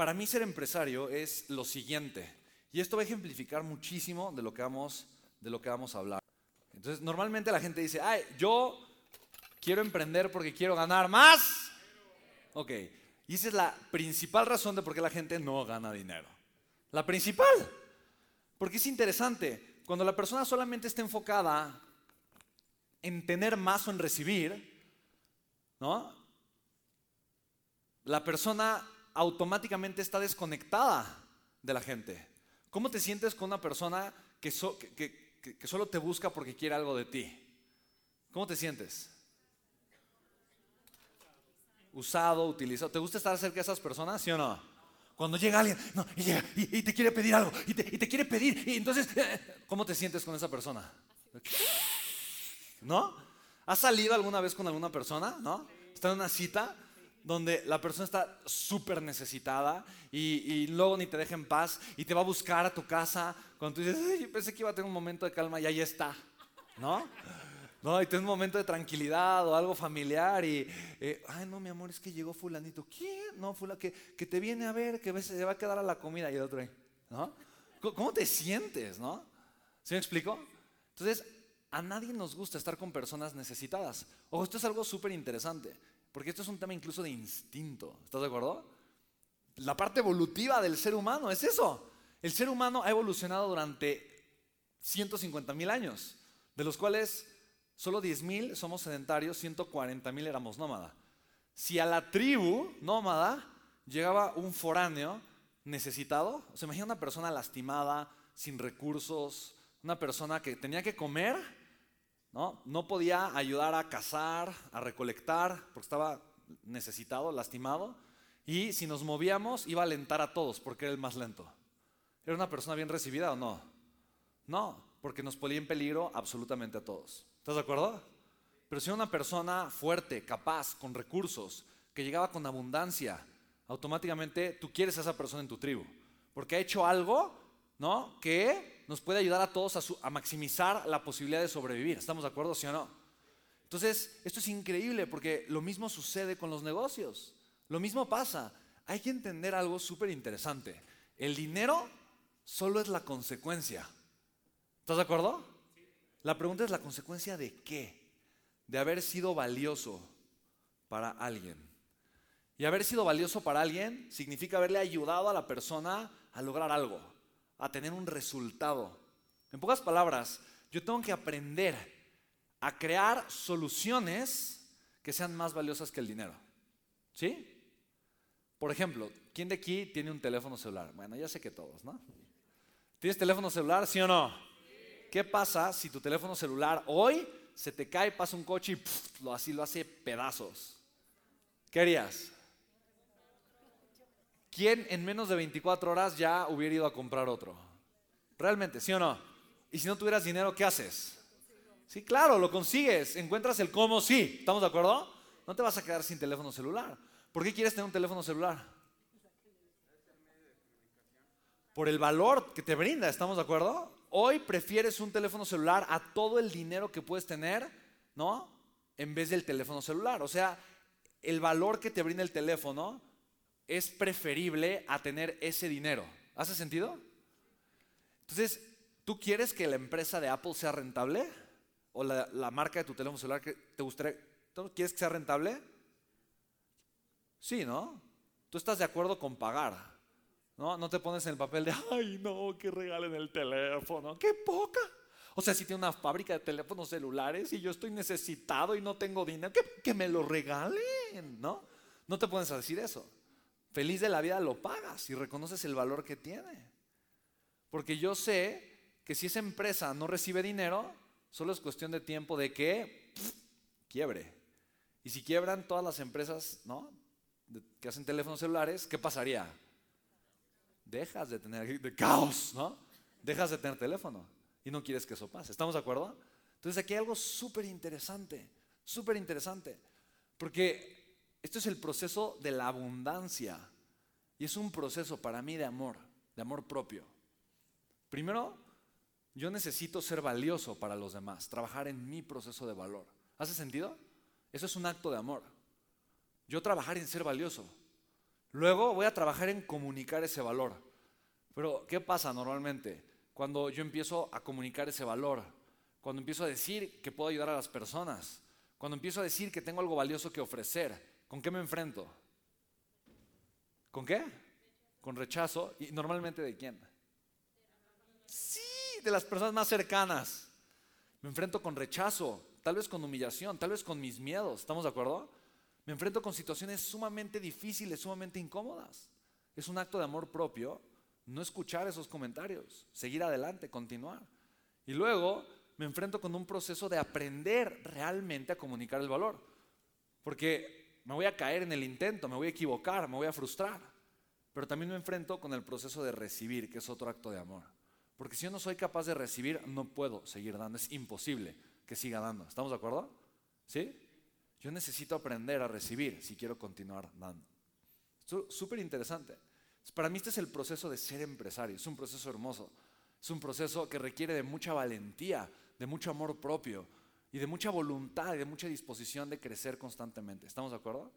para mí ser empresario es lo siguiente. Y esto va a ejemplificar muchísimo de lo que vamos, de lo que vamos a hablar. Entonces, normalmente la gente dice, ay, yo quiero emprender porque quiero ganar más. Ok, y esa es la principal razón de por qué la gente no gana dinero. La principal. Porque es interesante, cuando la persona solamente está enfocada en tener más o en recibir, ¿no? La persona automáticamente está desconectada de la gente. ¿Cómo te sientes con una persona que, que, solo te busca porque quiere algo de ti? ¿Cómo te sientes? Usado, utilizado. ¿Te gusta estar cerca de esas personas, sí o no? Cuando llega alguien y, te quiere pedir algo y te, quiere pedir, y entonces, ¿cómo te sientes con esa persona? ¿No? ¿Has salido alguna vez con alguna persona? ¿No? Está en una cita donde la persona está súper necesitada y, luego ni te deja en paz y te va a buscar a tu casa cuando tú dices, yo pensé que iba a tener un momento de calma y ahí está, ¿no? No, y tienes un momento de tranquilidad o algo familiar y, eh, ay, no, mi amor, es que llegó fulanito. ¿Quién? No, fula que, que te viene a ver, que se va a quedar a la comida y el otro ahí, ¿no? ¿Cómo te sientes, no? ¿Sí me explico? Entonces, a nadie nos gusta estar con personas necesitadas. Ojo, esto es algo súper interesante. Porque esto es un tema incluso de instinto. ¿Estás de acuerdo? La parte evolutiva del ser humano es eso. El ser humano ha evolucionado durante 150 mil años, de los cuales solo 10 mil somos sedentarios, 140 mil éramos nómada. Si a la tribu nómada llegaba un foráneo necesitado, o sea, imagina una persona lastimada, sin recursos, una persona que tenía que comer ¿no? No podía ayudar a cazar, a recolectar, porque estaba necesitado, lastimado. Y si nos movíamos, iba a alentar a todos, porque era el más lento. ¿Era una persona bien recibida o no? No, porque nos ponía en peligro absolutamente a todos. ¿Estás de acuerdo? Pero si era una persona fuerte, capaz, con recursos, que llegaba con abundancia, automáticamente tú quieres a esa persona en tu tribu, porque ha hecho algo, ¿no? Que nos puede ayudar a todos a, maximizar la posibilidad de sobrevivir. ¿Estamos de acuerdo, sí o no? Entonces, esto es increíble porque lo mismo sucede con los negocios. Lo mismo pasa. Hay que entender algo súper interesante. El dinero solo es la consecuencia. ¿Estás de acuerdo? La pregunta es la consecuencia de qué? De haber sido valioso para alguien. Y haber sido valioso para alguien significa haberle ayudado a la persona a lograr algo a tener un resultado. En pocas palabras, yo tengo que aprender a crear soluciones que sean más valiosas que el dinero. ¿Sí? Por ejemplo, ¿quién de aquí tiene un teléfono celular? Bueno, ya sé que todos, ¿no? ¿Tienes teléfono celular, sí o no? ¿Qué pasa si tu teléfono celular hoy se te cae, pasa un coche y lo, así lo hace pedazos? ¿Qué harías? ¿Quién en menos de 24 horas ya hubiera ido a comprar otro? Realmente, ¿sí o no? Y si no tuvieras dinero, ¿qué haces? Sí, claro, lo consigues. Encuentras el cómo, sí. ¿Estamos de acuerdo? No te vas a quedar sin teléfono celular. ¿Por qué quieres tener un teléfono celular? Por el valor que te brinda, ¿estamos de acuerdo? Hoy prefieres un teléfono celular a todo el dinero que puedes tener, ¿no? En vez del teléfono celular. O sea, el valor que te brinda el teléfono es preferible a tener ese dinero. ¿Hace sentido? Entonces, ¿tú quieres que la empresa de Apple sea rentable? ¿O la, marca de tu teléfono celular que te gustaría? ¿Tú quieres que sea rentable? Sí, ¿no? Tú estás de acuerdo con pagar. ¿No? No te pones en el papel de, ay, no, que regalen el teléfono. ¡Qué poca! O sea, si tiene una fábrica de teléfonos celulares y yo estoy necesitado y no tengo dinero, que, que me lo regalen, ¿no? No te pones a decir eso feliz de la vida lo pagas y reconoces el valor que tiene. Porque yo sé que si esa empresa no recibe dinero, solo es cuestión de tiempo de que quiebre. Y si quiebran todas las empresas ¿no? que hacen teléfonos celulares, ¿qué pasaría? Dejas de tener de caos, ¿no? Dejas de tener teléfono y no quieres que eso pase. ¿Estamos de acuerdo? Entonces aquí hay algo súper interesante, súper interesante. Porque esto es el proceso de la abundancia. Y es un proceso para mí de amor, de amor propio. Primero, yo necesito ser valioso para los demás, trabajar en mi proceso de valor. ¿Hace sentido? Eso es un acto de amor. Yo trabajar en ser valioso. Luego voy a trabajar en comunicar ese valor. Pero, ¿qué pasa normalmente? Cuando yo empiezo a comunicar ese valor, cuando empiezo a decir que puedo ayudar a las personas, cuando empiezo a decir que tengo algo valioso que ofrecer, ¿con qué me enfrento? ¿Con qué? Con rechazo. ¿Y normalmente de quién? Sí, de las personas más cercanas. Me enfrento con rechazo, tal vez con humillación, tal vez con mis miedos. ¿Estamos de acuerdo? Me enfrento con situaciones sumamente difíciles, sumamente incómodas. Es un acto de amor propio no escuchar esos comentarios, seguir adelante, continuar. Y luego me enfrento con un proceso de aprender realmente a comunicar el valor. Porque me voy a caer en el intento, me voy a equivocar, me voy a frustrar. Pero también me enfrento con el proceso de recibir, que es otro acto de amor. Porque si yo no soy capaz de recibir, no puedo seguir dando. Es imposible que siga dando. ¿Estamos de acuerdo? ¿Sí? Yo necesito aprender a recibir si quiero continuar dando. súper interesante. Para mí este es el proceso de ser empresario. Es un proceso hermoso. Es un proceso que requiere de mucha valentía, de mucho amor propio y de mucha voluntad y de mucha disposición de crecer constantemente. ¿Estamos de acuerdo?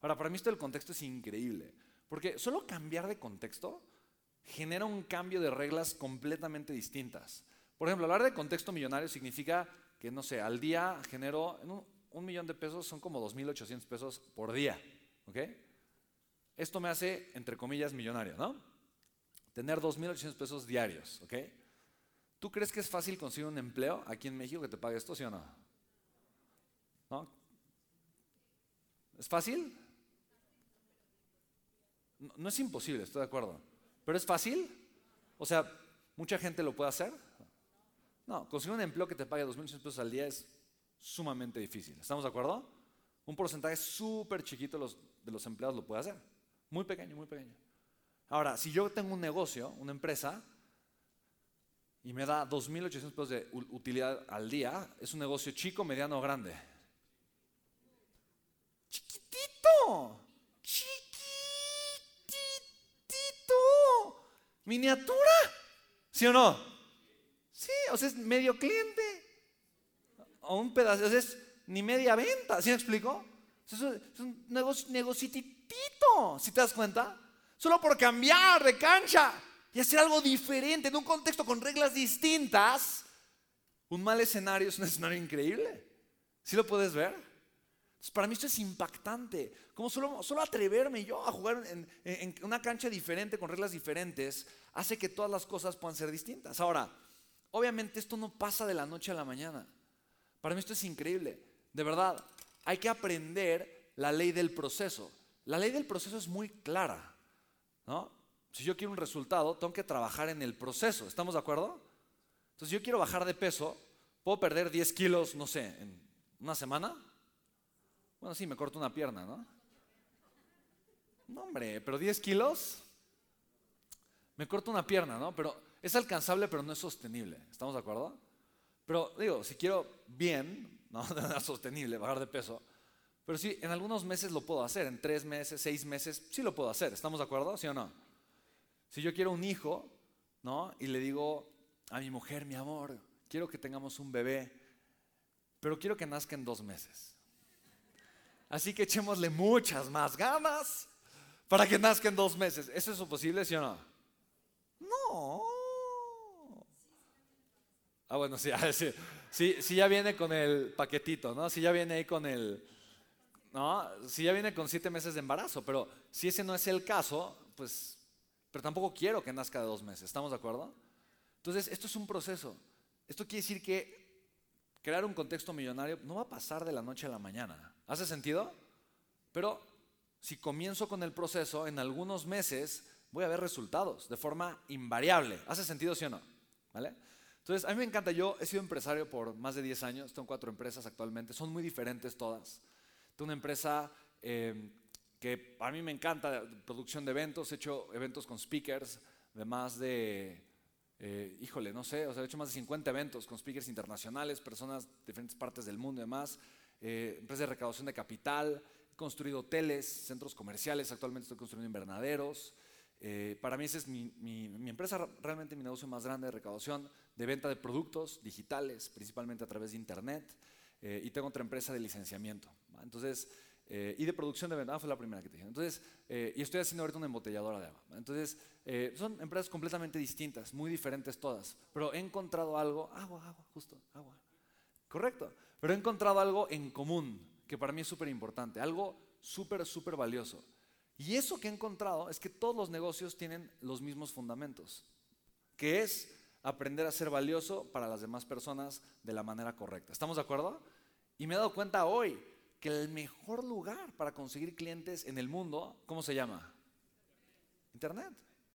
Ahora, para mí esto del contexto es increíble. Porque solo cambiar de contexto genera un cambio de reglas completamente distintas. Por ejemplo, hablar de contexto millonario significa que, no sé, al día genero un, un millón de pesos, son como 2.800 pesos por día. ¿Ok? Esto me hace, entre comillas, millonario, ¿no? Tener 2.800 pesos diarios. ¿Ok? ¿Tú crees que es fácil conseguir un empleo aquí en México que te pague esto, sí o no? ¿No? ¿Es fácil? No, es imposible, estoy de acuerdo. ¿Pero es fácil? O sea, ¿mucha gente lo puede hacer? No, conseguir un empleo que te pague 2.800 pesos al día es sumamente difícil. ¿Estamos de acuerdo? Un porcentaje súper chiquito de los empleados lo puede hacer. Muy pequeño, muy pequeño. Ahora, si yo tengo un negocio, una empresa, y me da 2.800 pesos de utilidad al día, es un negocio chico, mediano o grande. Chiquitito, chiquitito miniatura. ¿Sí o no? Sí, o sea, es medio cliente. O un pedazo, o sea, es ni media venta. ¿Sí me explico? Es un negocio, negocitito, si te das cuenta. Solo por cambiar de cancha y hacer algo diferente en un contexto con reglas distintas. Un mal escenario es un escenario increíble. ¿Sí lo puedes ver? para mí esto es impactante. Como solo, solo atreverme yo a jugar en, una cancha diferente, con reglas diferentes, hace que todas las cosas puedan ser distintas. Ahora, obviamente esto no pasa de la noche a la mañana. Para mí esto es increíble. De verdad, hay que aprender la ley del proceso. La ley del proceso es muy clara. ¿no? Si yo quiero un resultado, tengo que trabajar en el proceso. ¿Estamos de acuerdo? Entonces, si yo quiero bajar de peso, puedo perder 10 kilos, no sé, en una semana. Bueno, sí, me corto una pierna, ¿no? No, hombre, pero 10 kilos. Me corto una pierna, ¿no? Pero es alcanzable, pero no es sostenible. ¿Estamos de acuerdo? Pero digo, si quiero bien, no de sostenible, bajar de peso. Pero sí, en algunos meses lo puedo hacer, en tres meses, seis meses, sí lo puedo hacer. ¿Estamos de acuerdo? ¿Sí o no? Si yo quiero un hijo, ¿no? Y le digo a mi mujer, mi amor, quiero que tengamos un bebé, pero quiero que nazca en dos meses. Así que echémosle muchas más ganas para que nazca en dos meses. ¿Eso es posible, sí o no? No. Ah, bueno, sí, sí, sí, ya viene con el paquetito, ¿no? Si ya viene ahí con el, ¿no? Si ya viene con siete meses de embarazo, pero si ese no es el caso, pues, pero tampoco quiero que nazca de dos meses, ¿estamos de acuerdo? Entonces, esto es un proceso. Esto quiere decir que crear un contexto millonario no va a pasar de la noche a la mañana. ¿Hace sentido? Pero si comienzo con el proceso, en algunos meses voy a ver resultados de forma invariable. ¿Hace sentido, sí o no? ¿Vale? Entonces, a mí me encanta. Yo he sido empresario por más de 10 años. Tengo cuatro empresas actualmente. Son muy diferentes todas. Tengo una empresa eh, que a mí me encanta, producción de eventos. He hecho eventos con speakers de más de eh, híjole, no sé, o sea, he hecho más de 50 eventos con speakers internacionales, personas de diferentes partes del mundo y demás, eh, empresas de recaudación de capital, he construido hoteles, centros comerciales, actualmente estoy construyendo invernaderos. Eh, para mí esa es mi, mi, empresa, realmente mi negocio más grande de recaudación, de venta de productos digitales, principalmente a través de Internet, y tengo otra empresa de licenciamiento. Entonces, Eh, y de producción de venta, ah, fue la primera que te dije. Entonces, eh, y estoy haciendo ahorita una embotelladora de agua. Entonces, eh, son empresas completamente distintas, muy diferentes todas. Pero he encontrado algo, agua, agua, justo, agua. Correcto. Pero he encontrado algo en común, que para mí es súper importante, algo súper, súper valioso. Y eso que he encontrado es que todos los negocios tienen los mismos fundamentos, que es aprender a ser valioso para las demás personas de la manera correcta. ¿Estamos de acuerdo? Y me he dado cuenta hoy que el mejor lugar para conseguir clientes en el mundo, ¿cómo se llama? Internet.